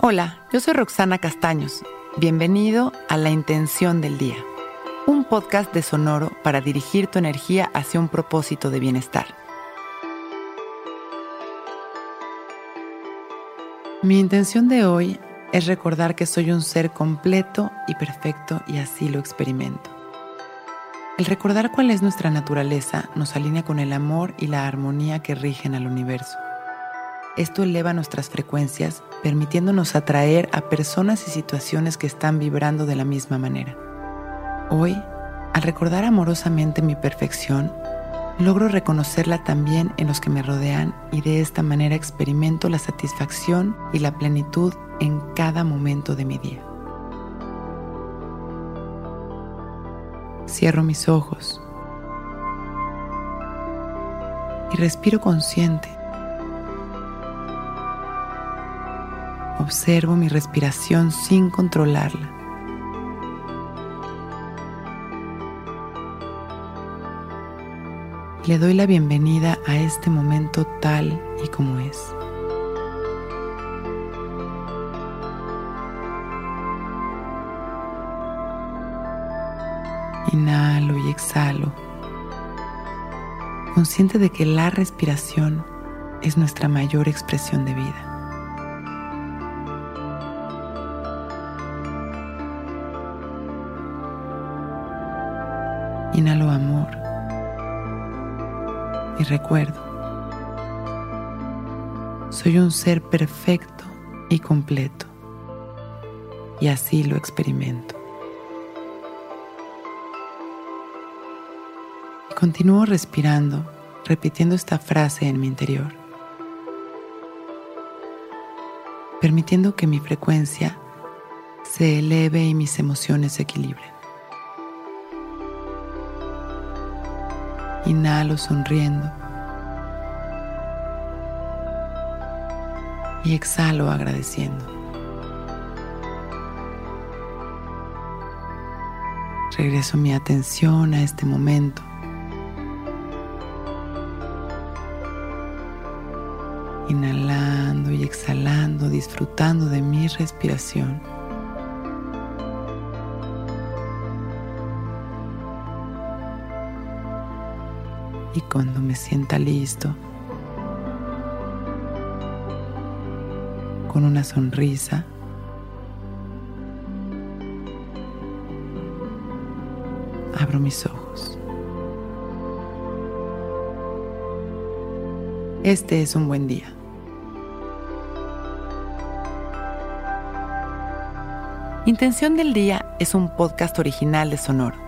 Hola, yo soy Roxana Castaños. Bienvenido a La Intención del Día, un podcast de Sonoro para dirigir tu energía hacia un propósito de bienestar. Mi intención de hoy es recordar que soy un ser completo y perfecto y así lo experimento. El recordar cuál es nuestra naturaleza nos alinea con el amor y la armonía que rigen al universo. Esto eleva nuestras frecuencias, permitiéndonos atraer a personas y situaciones que están vibrando de la misma manera. Hoy, al recordar amorosamente mi perfección, logro reconocerla también en los que me rodean y de esta manera experimento la satisfacción y la plenitud en cada momento de mi día. Cierro mis ojos y respiro consciente Observo mi respiración sin controlarla. Le doy la bienvenida a este momento tal y como es. Inhalo y exhalo, consciente de que la respiración es nuestra mayor expresión de vida. Inhalo amor y recuerdo. Soy un ser perfecto y completo y así lo experimento. Y continúo respirando, repitiendo esta frase en mi interior, permitiendo que mi frecuencia se eleve y mis emociones se equilibren. Inhalo sonriendo. Y exhalo agradeciendo. Regreso mi atención a este momento. Inhalando y exhalando, disfrutando de mi respiración. Y cuando me sienta listo, con una sonrisa, abro mis ojos. Este es un buen día. Intención del Día es un podcast original de Sonoro.